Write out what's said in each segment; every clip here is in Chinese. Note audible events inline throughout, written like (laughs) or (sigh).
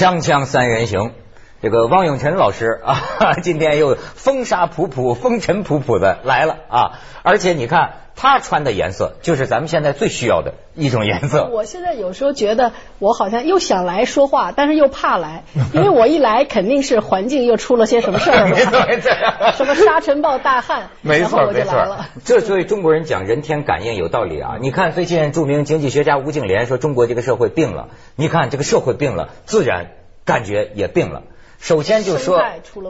锵锵三人行，这个汪永晨老师啊，(laughs) 今天又风沙仆仆、风尘仆仆的来了啊！而且你看他穿的颜色，就是咱们现在最需要的一种颜色。我现在有时候觉得，我好像又想来说话，但是又怕来，(laughs) 因为我一来肯定是环境又出了些什么事儿没错没错什么沙尘暴大旱，(laughs) 没错没错这所以中国人讲人天感应有道理啊！你看最近著名经济学家吴敬琏说中国这个社会病了，你看这个社会病了，自然感觉也病了。首先就说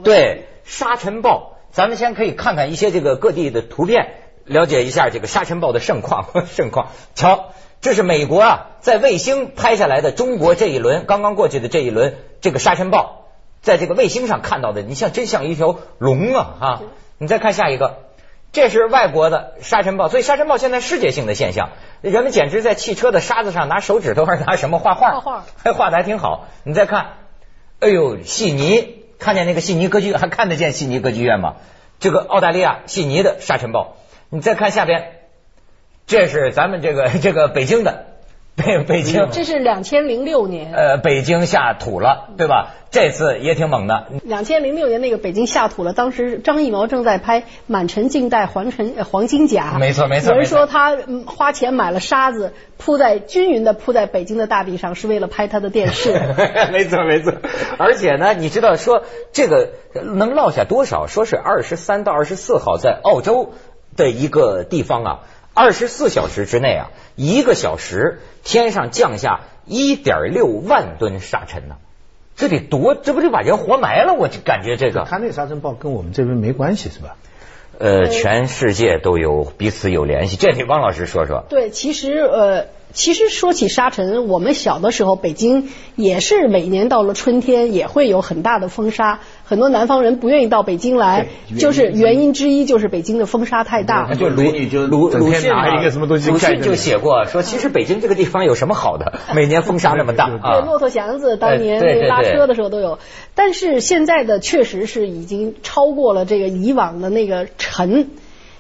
对沙尘暴，咱们先可以看看一些这个各地的图片，了解一下这个沙尘暴的盛况 (laughs) 盛况。瞧，这是美国啊在卫星拍下来的中国这一轮刚刚过去的这一轮这个沙尘暴，在这个卫星上看到的，你像真像一条龙啊啊！你再看下一个。这是外国的沙尘暴，所以沙尘暴现在世界性的现象，人们简直在汽车的沙子上拿手指头还是拿什么画画，画画还画的还挺好。你再看，哎呦，悉尼，看见那个悉尼歌剧还看得见悉尼歌剧院吗？这个澳大利亚悉尼的沙尘暴，你再看下边，这是咱们这个这个北京的北北京，这是两千零六年，呃，北京下土了，对吧？这次也挺猛的，两千零六年那个北京下土了，当时张艺谋正在拍《满城尽带黄尘呃黄金甲》，没错没错有人说他嗯花钱买了沙子铺在均匀的铺在北京的大地上，是为了拍他的电视。(laughs) 没错没错，而且呢，你知道说这个能落下多少？说是二十三到二十四号在澳洲的一个地方啊，二十四小时之内啊，一个小时天上降下一点六万吨沙尘呢、这得多，这不就把人活埋了？我就感觉这个，他那个沙尘暴跟我们这边没关系是吧？呃，全世界都有彼此有联系，这得汪老师说说。对，其实呃，其实说起沙尘，我们小的时候，北京也是每年到了春天也会有很大的风沙，很多南方人不愿意到北京来，就是原因之一就是北京的风沙太大。就鲁美女就鲁迅拿一个什么东西鲁迅就写过说，其实北京这个地方有什么好的？每年风沙那么大对。骆驼祥子当年拉车的时候都有，但是现在的确实是已经超过了这个以往的那个尘。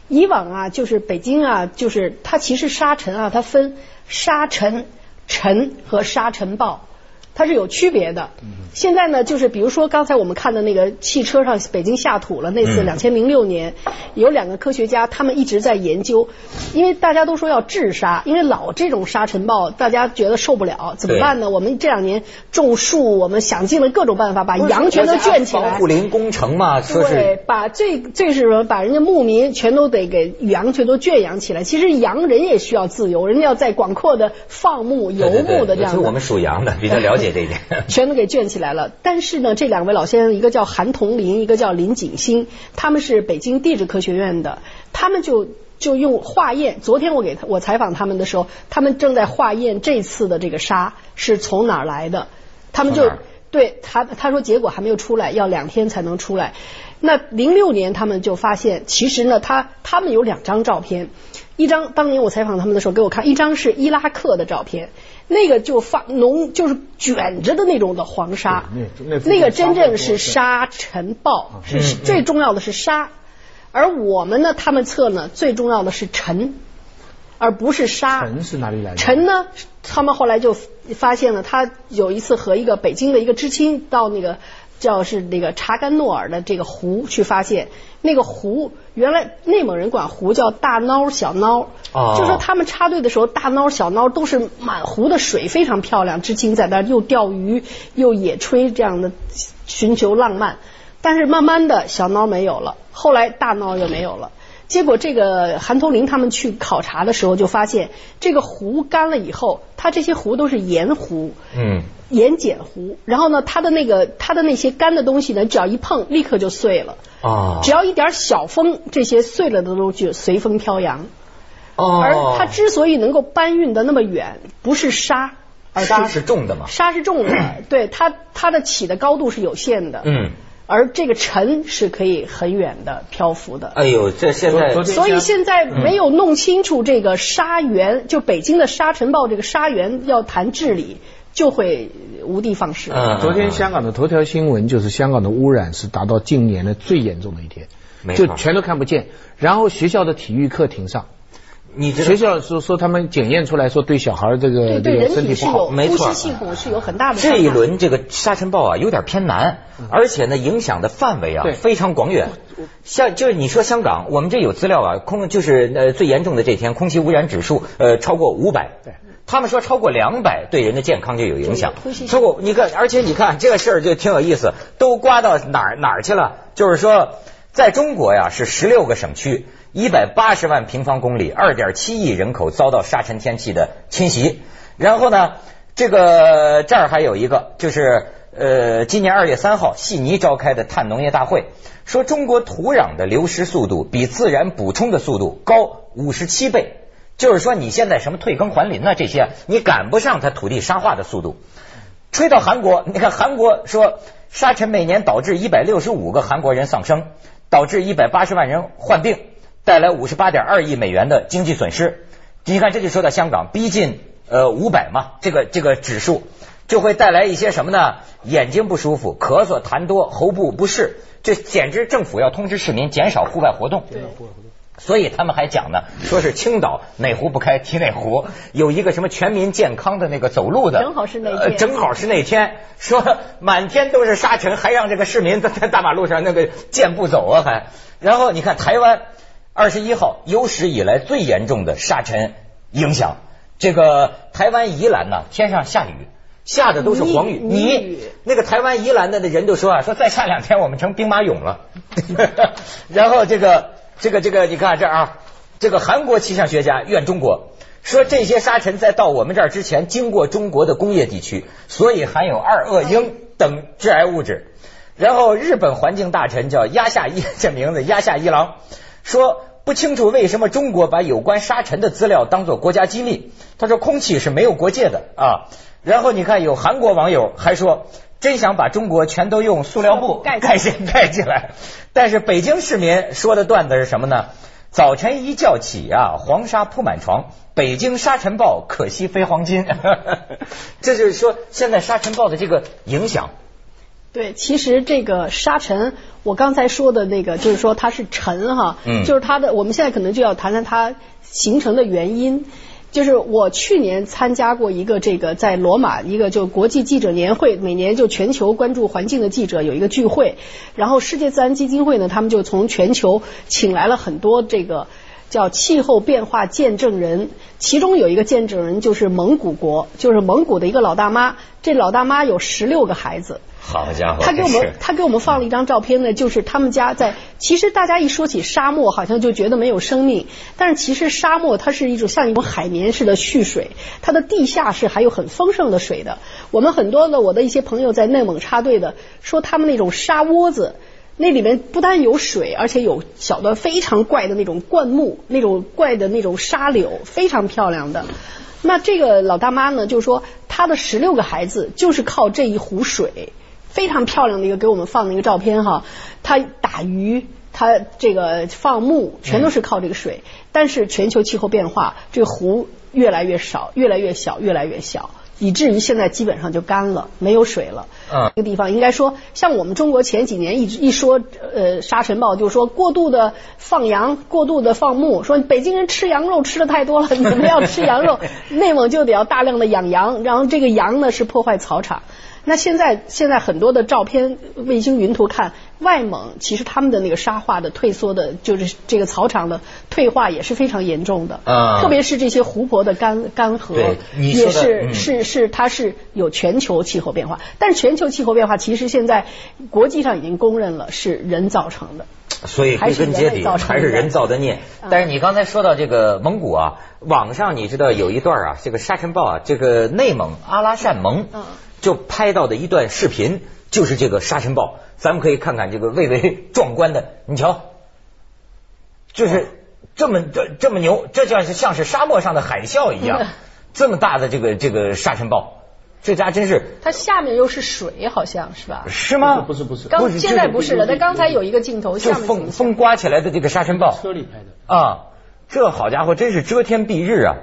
以往啊，就是北京啊，就是它其实沙尘啊，它分沙尘、尘和沙尘暴。它是有区别的。现在呢，就是比如说刚才我们看的那个汽车上北京下土了那次，嗯两千零六年，有两个科学家，他们一直在研究，因为大家都说要治沙，因为老这种沙尘暴，大家觉得受不了，怎么办呢？我们这两年种树，我们想尽了各种办法，把羊全都圈起来防护。林工程嘛，说对是，把最最是什么？把人家牧民全都得给羊全都圈养起来。其实羊人也需要自由，人家要在广阔的放牧、游牧的这样其实我们属羊的比较了解这一点。(laughs) 全都给圈起来了。但是呢，这两位老先生，一个叫韩同林，一个叫林景新，他们是北京地质科学院的，他们就就用化验。昨天我给他我采访他们的时候，他们正在化验这次的这个沙是从哪儿来的，他们就对他他说结果还没有出来，要两天才能出来。那零六年他们就发现，其实呢，他他们有两张照片，一张当年我采访他们的时候给我看，一张是伊拉克的照片，那个就发浓就是卷着的那种的黄沙。那那，那个真正是沙尘暴，是嗯最重要的是沙，而我们呢，他们测呢最重要的是尘，而不是沙。尘是哪里来的？尘呢，他们后来就发现了，他有一次和一个北京的一个知青到那个叫是那个查干诺尔的这个湖去发现，那个湖原来内蒙人管湖叫大孬小孬，哦就说他们插队的时候，大孬小孬都是满湖的水，非常漂亮，知青在那儿又钓鱼又野炊这样的寻求浪漫，但是慢慢的小孬没有了，后来大孬也没有了。结果这个韩头林他们去考察的时候，就发现这个湖干了以后，它这些湖都是盐湖，嗯，盐碱湖。然后呢，它的那个它的那些干的东西呢，只要一碰，立刻就碎了。哦只要一点小风，这些碎了的都就随风飘扬。哦，而它之所以能够搬运的那么远，不是沙，而沙是重的嘛，沙是重的，(clears throat) 对它它的起的高度是有限的。嗯，而这个尘是可以很远的漂浮的。哎呦，这现在所以现在没有弄清楚这个沙源，就北京的沙尘暴这个沙源要谈治理，就会无的放矢。嗯昨天香港的头条新闻就是香港的污染是达到近年的最严重的一天没，错就全都看不见。然后学校的体育课停上，你学校说说他们检验出来说对小孩这个对个人体是身体不好有，没错呼吸系统是有很大的。这一轮这个沙尘暴啊，有点偏南，而且呢，影响的范围啊非常广远。像就是你说香港，我们这有资料啊，空就是呃最严重的这天，空气污染指数呃超过五百。对。他们说超过两百对人的健康就有影响呼吸。超过你看，而且你看这个事儿就挺有意思，都刮到哪儿哪儿去了？就是说，在中国呀是十六个省区，一百八十万平方公里，二点七亿人口遭到沙尘天气的侵袭。然后呢，这个这儿还有一个，就是呃，今年二月三号，悉尼召开的碳农业大会说，中国土壤的流失速度比自然补充的速度高五十七倍。就是说，你现在什么退耕还林呢？这些你赶不上它土地沙化的速度。吹到韩国，你看韩国说沙尘每年导致一百六十五个韩国人丧生，导致一百八十万人患病，带来五十八点二亿美元的经济损失。你看，这就说到香港逼近呃五百嘛，这个这个指数就会带来一些什么呢？眼睛不舒服、咳嗽、痰多、喉部不适，这简直政府要通知市民减少户外活动。对所以他们还讲呢，说是青岛哪壶不开提哪壶，有一个什么全民健康的那个走路的，正好是那天呃正好是那天，说满天都是沙尘，还让这个市民在在大马路上那个健步走啊，还。然后你看台湾二十一号有史以来最严重的沙尘影响，这个台湾宜兰呢天上下雨。下的都是黄雨泥那个台湾宜兰的的人都说啊，说再下两天我们成兵马俑了。(laughs) 然后这个这个这个，你看这儿啊，这个韩国气象学家怨中国，说这些沙尘在到我们这儿之前经过中国的工业地区，所以含有二恶英等致癌物质。然后日本环境大臣叫压下一，这名字压下一郎说。不清楚为什么中国把有关沙尘的资料当做国家机密。他说空气是没有国界的啊。然后你看有韩国网友还说，真想把中国全都用塑料布盖盖起盖起来。但是北京市民说的段子是什么呢？早晨一觉起啊，黄沙铺满床，北京沙尘暴可惜非黄金。(laughs) 这就是说现在沙尘暴的这个影响。对，其实这个沙尘，我刚才说的那个，就是说它是尘哈，嗯就是它的，我们现在可能就要谈谈它形成的原因。就是我去年参加过一个这个在罗马一个就国际记者年会，每年就全球关注环境的记者有一个聚会，然后世界自然基金会呢，他们就从全球请来了很多这个。叫气候变化见证人，其中有一个见证人就是蒙古国，就是蒙古的一个老大妈。这老大妈有十六个孩子，好家伙，他给我们他给我们放了一张照片呢，就是他们家在。其实大家一说起沙漠，好像就觉得没有生命，但是其实沙漠它是一种像一种海绵似的蓄水，它的地下是还有很丰盛的水的。我们很多的我的一些朋友在内蒙插队的，说他们那种沙窝子。那里面不但有水，而且有小的非常怪的那种灌木，那种怪的那种沙柳，非常漂亮的。那这个老大妈呢，就说她的十六个孩子就是靠这一壶水，非常漂亮的一个给我们放的一个照片哈。他打鱼，它这个放牧，全都是靠这个水。但是全球气候变化，这个湖越来越少，越来越小，越来越小。以至于现在基本上就干了，没有水了。嗯，这个地方应该说，像我们中国前几年一直一说呃沙尘暴，就是说过度的放羊、过度的放牧，说北京人吃羊肉吃的太多了，你们要吃羊肉，(laughs) 内蒙就得要大量的养羊，然后这个羊呢是破坏草场。那现在现在很多的照片、卫星云图看，外蒙其实他们的那个沙化的退缩的，就是这个草场的退化也是非常严重的。啊特别是这些湖泊的干干涸也是、嗯是是它是有全球气候变化，但是全球气候变化其实现在国际上已经公认了是人造成的。所以归根结底还是人造的孽。嗯但是你刚才说到这个蒙古啊，网上你知道有一段啊，这个沙尘暴啊，这个内蒙阿拉善盟嗯就拍到的一段视频，就是这个沙尘暴，咱们可以看看这个蔚为 (laughs) 壮观的，你瞧，就是这么这这么牛，这叫是像是沙漠上的海啸一样嗯，(laughs) 这么大的这个这个沙尘暴，这家真是它下面又是水，好像是吧？是吗？不是不是，刚现在不是了，但刚才有一个镜头，就风风刮起来的这个沙尘暴，车里拍的。啊，这好家伙，真是遮天蔽日啊！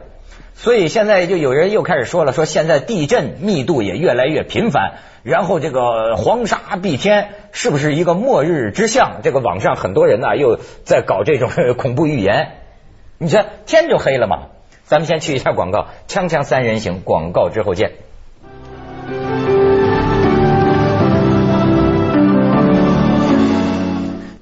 所以现在就有人又开始说了，说现在地震密度也越来越频繁，然后这个黄沙蔽天，是不是一个末日之象？这个网上很多人呢、又在搞这种恐怖预言。(laughs) 你说天就黑了嘛。咱们先去一下广告，锵锵三人行，广告之后见。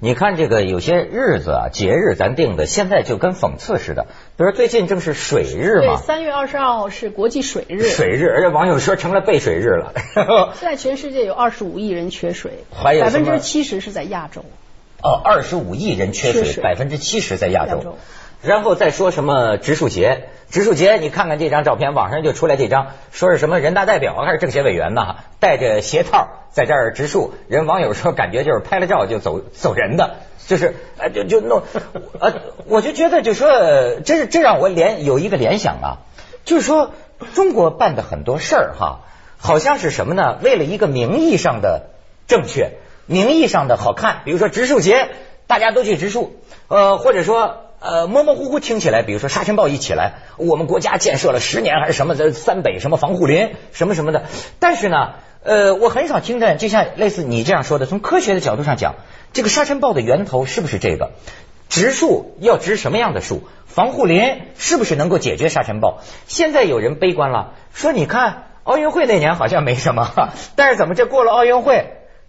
你看这个有些日子啊，节日咱定的，现在就跟讽刺似的。比如说最近正是水日对，嘛，三月二十二号是国际水日。水日，而且网友说成了背水日了。(laughs) 现在全世界有二十五亿人缺水，百分之七十是在亚洲。哦，二十五亿人缺水百分之七十在亚洲。然后再说什么植树节，植树节，你看看这张照片，网上就出来这张，说是什么人大代表还是政协委员呢，戴着鞋套在这儿植树，人网友说感觉就是拍了照就走走人的，就是就就弄，呃我就觉得就说这是这让我联有一个联想啊，就是说中国办的很多事儿哈，好像是什么呢？为了一个名义上的正确，名义上的好看，比如说植树节，大家都去植树，呃，或者说。呃，模模糊糊听起来，比如说沙尘暴一起来，我们国家建设了十年还是什么的三北什么防护林什么什么的，但是呢，呃，我很少听见，就像类似你这样说的，从科学的角度上讲，这个沙尘暴的源头是不是这个？植树要植什么样的树？防护林是不是能够解决沙尘暴？现在有人悲观了，说你看奥运会那年好像没什么，(laughs) 但是怎么这过了奥运会，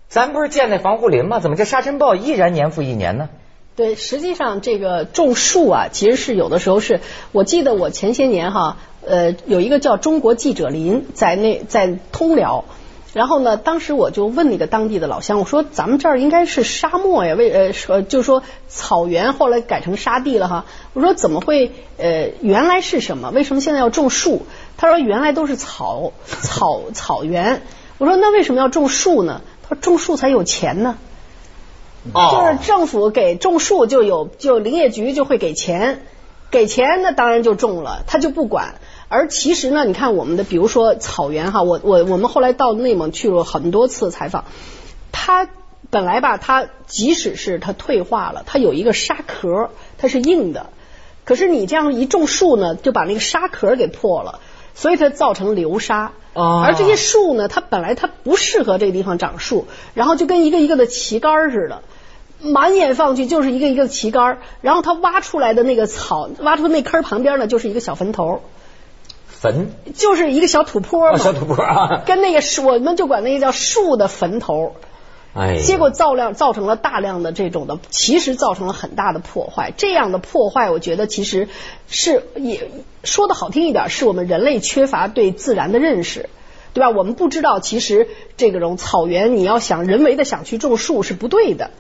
咱不是建那防护林吗？怎么这沙尘暴依然年复一年呢？对，实际上这个种树啊，其实是有的时候是，我记得我前些年哈，呃，有一个叫中国记者林，在那在通辽，然后呢，当时我就问那个当地的老乡，我说咱们这儿应该是沙漠呀，为呃说就说草原，后来改成沙地了哈，我说怎么会呃原来是什么？为什么现在要种树？他说原来都是草草草原，我说那为什么要种树呢？他说种树才有钱呢。就是政府给种树就有，就林业局就会给钱，给钱那当然就种了，他就不管。而其实呢，你看我们的，比如说草原哈，我我我们后来到内蒙去了很多次采访，它本来吧，它即使是它退化了，它有一个沙壳，它是硬的，可是你这样一种树呢，就把那个沙壳给破了，所以它造成流沙。哦而这些树呢，它本来它不适合这个地方长树，然后就跟一个一个的旗杆似的。满眼放去就是一个一个的旗杆，然后他挖出来的那个草，挖出那坑儿旁边呢就是一个小坟头，坟就是一个小土坡小土坡啊，跟那个树，我们就管那个叫树的坟头。哎，结果造量造成了大量的这种的，其实造成了很大的破坏。这样的破坏，我觉得其实是也说的好听一点，是我们人类缺乏对自然的认识，对吧？我们不知道，其实这种草原，你要想人为的想去种树是不对的。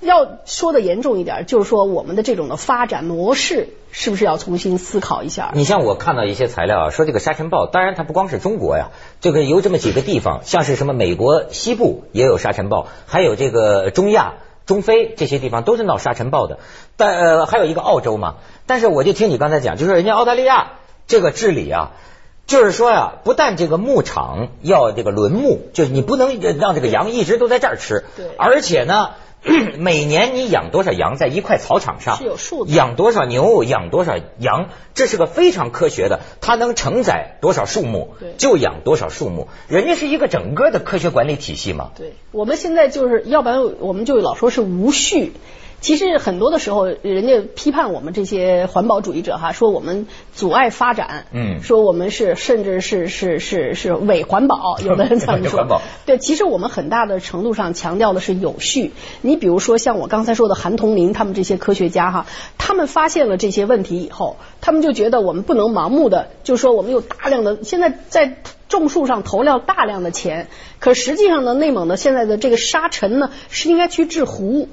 要说的严重一点，就是说我们的这种的发展模式是不是要重新思考一下？你像我看到一些材料啊，说这个沙尘暴，当然它不光是中国呀，这个有这么几个地方，像是什么美国西部也有沙尘暴，还有这个中亚、中非这些地方都是闹沙尘暴的，但呃还有一个澳洲嘛。但是我就听你刚才讲，就是人家澳大利亚这个治理啊。就是说呀、不但这个牧场要这个轮牧，就是你不能让这个羊一直都在这儿吃，对而且呢，(clears throat) 每年你养多少羊在一块草场上是有数字养多少牛，养多少羊，这是个非常科学的，它能承载多少树木，就养多少树木，人家是一个整个的科学管理体系嘛。对，我们现在就是要不然我们就老说是无序。其实很多的时候，人家批判我们这些环保主义者哈，说我们阻碍发展，嗯说我们是甚至是是是是伪环保，(laughs) 有的人这么说。对，其实我们很大的程度上强调的是有序。你比如说像我刚才说的韩童林他们这些科学家哈，他们发现了这些问题以后，他们就觉得我们不能盲目的，就说我们有大量的现在在种树上投了大量的钱，可实际上呢，内蒙的现在的这个沙尘呢是应该去治湖。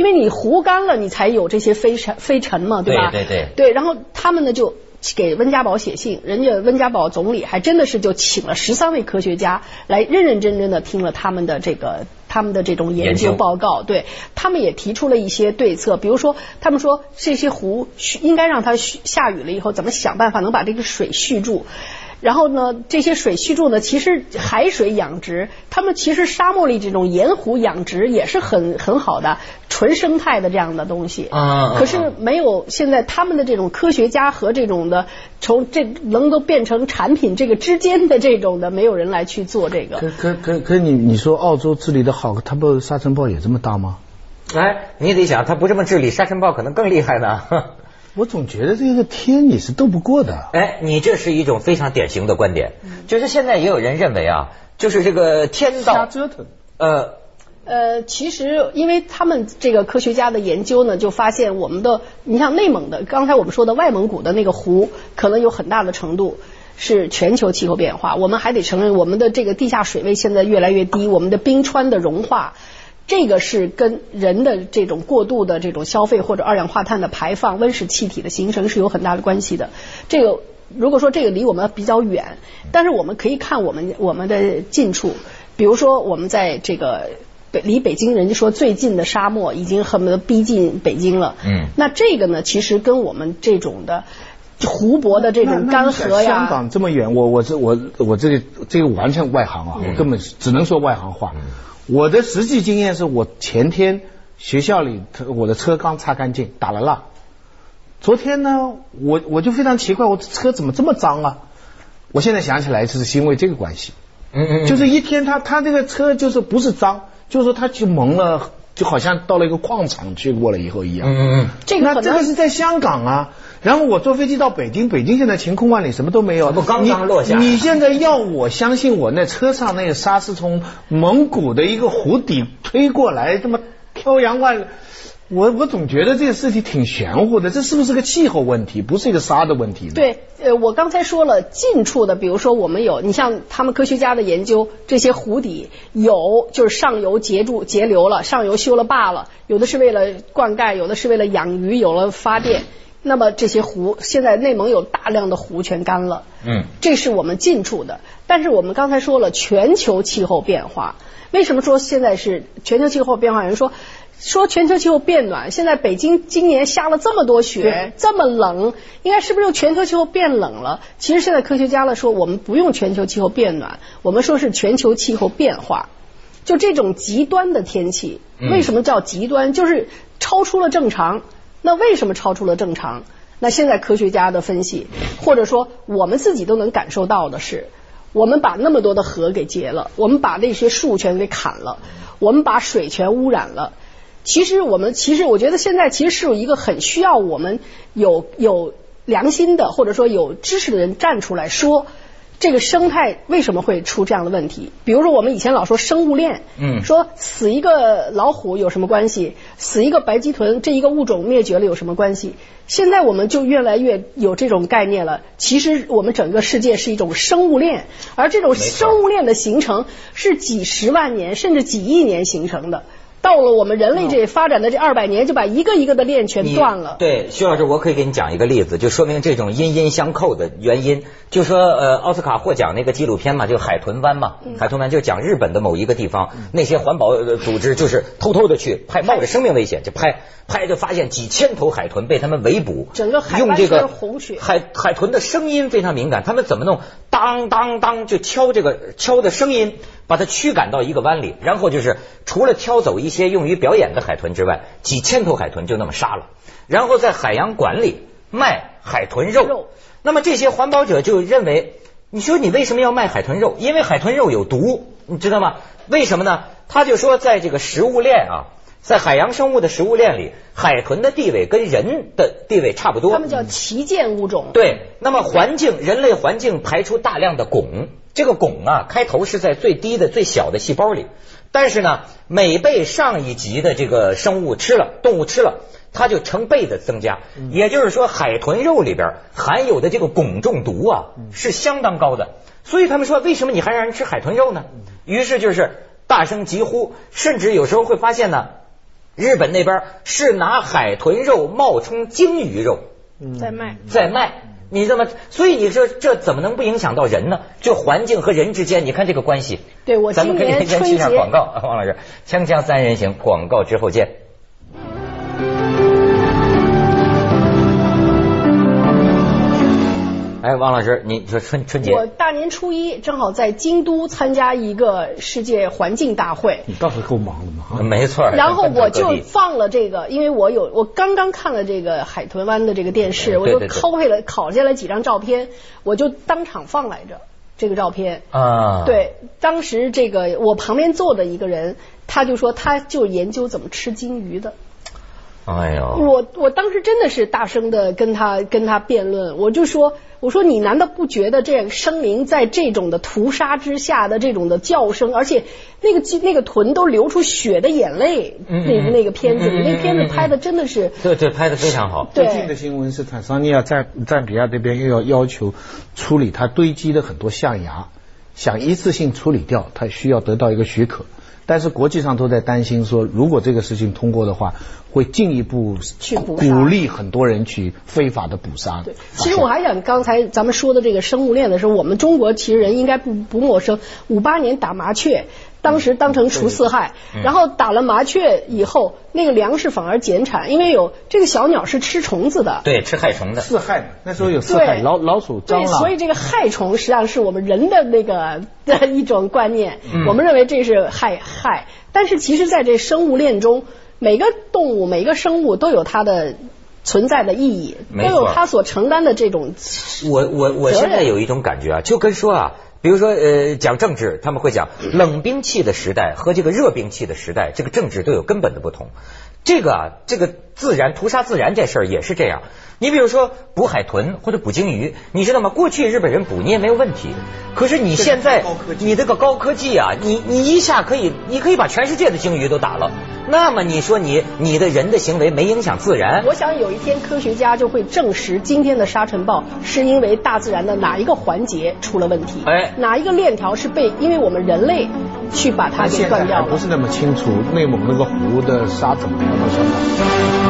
因为你湖干了，你才有这些飞尘飞尘嘛，对吧？对对对对，然后他们呢就给温家宝写信，人家温家宝总理还真的是就请了十三位科学家来认认真真的听了他们的这个他们的这种研研究究报告，对他们也提出了一些对策，比如说他们说这些湖应该让它蓄下雨了以后，怎么想办法能把这个水蓄住。然后呢，这些水蓄住呢，其实海水养殖，他们其实沙漠里这种盐湖养殖也是很很好的纯生态的这样的东西。啊可是没有现在他们的这种科学家和这种的从这能够变成产品这个之间的这种的，没有人来去做这个。可可可可你你说澳洲治理的好，它不沙尘暴也这么大吗？哎，你得想，他不这么治理，沙尘暴可能更厉害呢。我总觉得这个天你是斗不过的。哎，你这是一种非常典型的观点，就是现在也有人认为啊，就是这个天道瞎折腾。呃，呃，其实因为他们这个科学家的研究呢，就发现我们的，你像内蒙的，刚才我们说的外蒙古的那个湖，可能有很大的程度是全球气候变化。我们还得承认，我们的这个地下水位现在越来越低，我们的冰川的融化。这个是跟人的这种过度的这种消费或者二氧化碳的排放、温室气体的形成是有很大的关系的。这个如果说这个离我们比较远，但是我们可以看我们我们的近处，比如说我们在这个北离北京人家说最近的沙漠已经恨不得逼近北京了。嗯，那这个呢，其实跟我们这种的湖泊的这种干涸呀，香港这么远，我我这我我这个这个完全外行啊，我根本只能说外行话。我的实际经验是我前天学校里我的车刚擦干净，打了蜡。昨天呢，我我就非常奇怪，我车怎么这么脏啊？我现在想起来，就是因为这个关系。嗯嗯，就是一天他他这个车就是不是脏，就是说他就蒙了，就好像到了一个矿场去过了以后一样。嗯嗯嗯，这个那这个是在香港啊。然后我坐飞机到北京，北京现在晴空万里，什么都没有。不刚刚落下。你现在要我相信我那车上那个沙是从蒙古的一个湖底推过来，这么飘洋万里，我我总觉得这个事情挺玄乎的。这是不是个气候问题？不是一个沙的问题呢？对，呃，我刚才说了，近处的，比如说我们有，你像他们科学家的研究，这些湖底有就是上游截住截流了，上游修了坝了，有的是为了灌溉，有的是为了养鱼，有了发电。那么这些湖，现在内蒙有大量的湖全干了。嗯，这是我们近处的。但是我们刚才说了，全球气候变化，为什么说现在是全球气候变化？有人说说全球气候变暖，现在北京今年下了这么多雪，这么冷，应该是不是全球气候变冷了？其实现在科学家了说，我们不用全球气候变暖，我们说是全球气候变化。就这种极端的天气，为什么叫极端？就是超出了正常。那为什么超出了正常？那现在科学家的分析，或者说我们自己都能感受到的是，我们把那么多的河给截了，我们把那些树全给砍了，我们把水全污染了。其实我们其实我觉得现在其实是有一个很需要我们有有良心的或者说有知识的人站出来说。这个生态为什么会出这样的问题？比如说，我们以前老说生物链，嗯，说死一个老虎有什么关系？死一个白鳍豚，这一个物种灭绝了有什么关系？现在我们就越来越有这种概念了。其实我们整个世界是一种生物链，而这种生物链的形成是几十万年甚至几亿年形成的。到了我们人类这发展的这二百年，就把一个一个的链全断了。对，徐老师，我可以给你讲一个例子，就说明这种阴阴相扣的原因。就说呃，奥斯卡获奖那个纪录片嘛，就海豚湾嘛，海豚湾就讲日本的某一个地方，那些环保组织就是偷偷的去拍，冒着生命危险就拍，拍就发现几千头海豚被他们围捕，整个海用这个海海豚的声音非常敏感，他们怎么弄？当当当，就敲这个敲的声音。把它驱赶到一个湾里，然后就是除了挑走一些用于表演的海豚之外，几千头海豚就那么杀了，然后在海洋馆里卖海豚肉。那么这些环保者就认为，你说你为什么要卖海豚肉？因为海豚肉有毒，你知道吗？为什么呢？他就说，在这个食物链啊，在海洋生物的食物链里，海豚的地位跟人的地位差不多。他们叫旗舰物种。对，那么环境，人类环境排出大量的汞。这个汞啊，开头是在最低的、最小的细胞里，但是呢，每被上一级的这个生物吃了，动物吃了，它就成倍的增加。也就是说，海豚肉里边含有的这个汞中毒啊，是相当高的。所以他们说，为什么你还让人吃海豚肉呢？于是就是大声疾呼，甚至有时候会发现呢，日本那边是拿海豚肉冒充鲸鱼肉在卖，在卖。你这么，所以你说这怎么能不影响到人呢？就环境和人之间，你看这个关系。对我咱们可以先去一下广告，王老师，锵锵三人行，广告之后见。哎，王老师，你说春春节，我大年初一正好在京都参加一个世界环境大会。你倒是够忙的嘛？没错。然后我就放了这个，因为我有我刚刚看了这个海豚湾的这个电视，我就拷下来拷下来几张照片，我就当场放来着这个照片。啊。对，当时这个我旁边坐的一个人，他就说他就研究怎么吃金鱼的。哎呦，我我当时真的是大声的跟他跟他辩论，我就说我说你难道不觉得这个生灵在这种的屠杀之下的这种的叫声，而且那个那个臀都流出血的眼泪，那那个片子里，那片子拍的真的是对对拍的非常好。最近的新闻是坦桑尼亚赞赞比亚这边又要要求处理它堆积的很多象牙，想一次性处理掉，它需要得到一个许可。但是国际上都在担心说，如果这个事情通过的话，会进一步去鼓励很多人去非法的捕杀。对，其实我还想刚才咱们说的这个生物链的时候，我们中国其实人应该不不陌生。五八年打麻雀。当时当成除四害，然后打了麻雀以后，那个粮食反而减产，因为有这个小鸟是吃虫子的，对，吃害虫的，四害那时候有四害，老老鼠、蟑螂，所以这个害虫实际上是我们人的那个的 (laughs) 一种观念，我们认为这是害害，但是其实在这生物链中，每个动物、每个生物都有它的存在的意义，都有他所承担的这种。我我我现在有一种感觉啊，就跟说啊。比如说，呃，讲政治，他们会讲冷兵器的时代和这个热兵器的时代，这个政治都有根本的不同。这个啊，这个自然屠杀自然这事儿也是这样。你比如说捕海豚或者捕鲸鱼，你知道吗？过去日本人捕你也没有问题，可是你现在你这个高科技啊，你你一下可以，你可以把全世界的鲸鱼都打了。那么你说你你的人的行为没影响自然？我想有一天科学家就会证实今天的沙尘暴是因为大自然的哪一个环节出了问题？哎，哪一个链条是被因为我们人类去把它给断掉了？不是那么清楚，内蒙那个湖的沙怎么样到香港？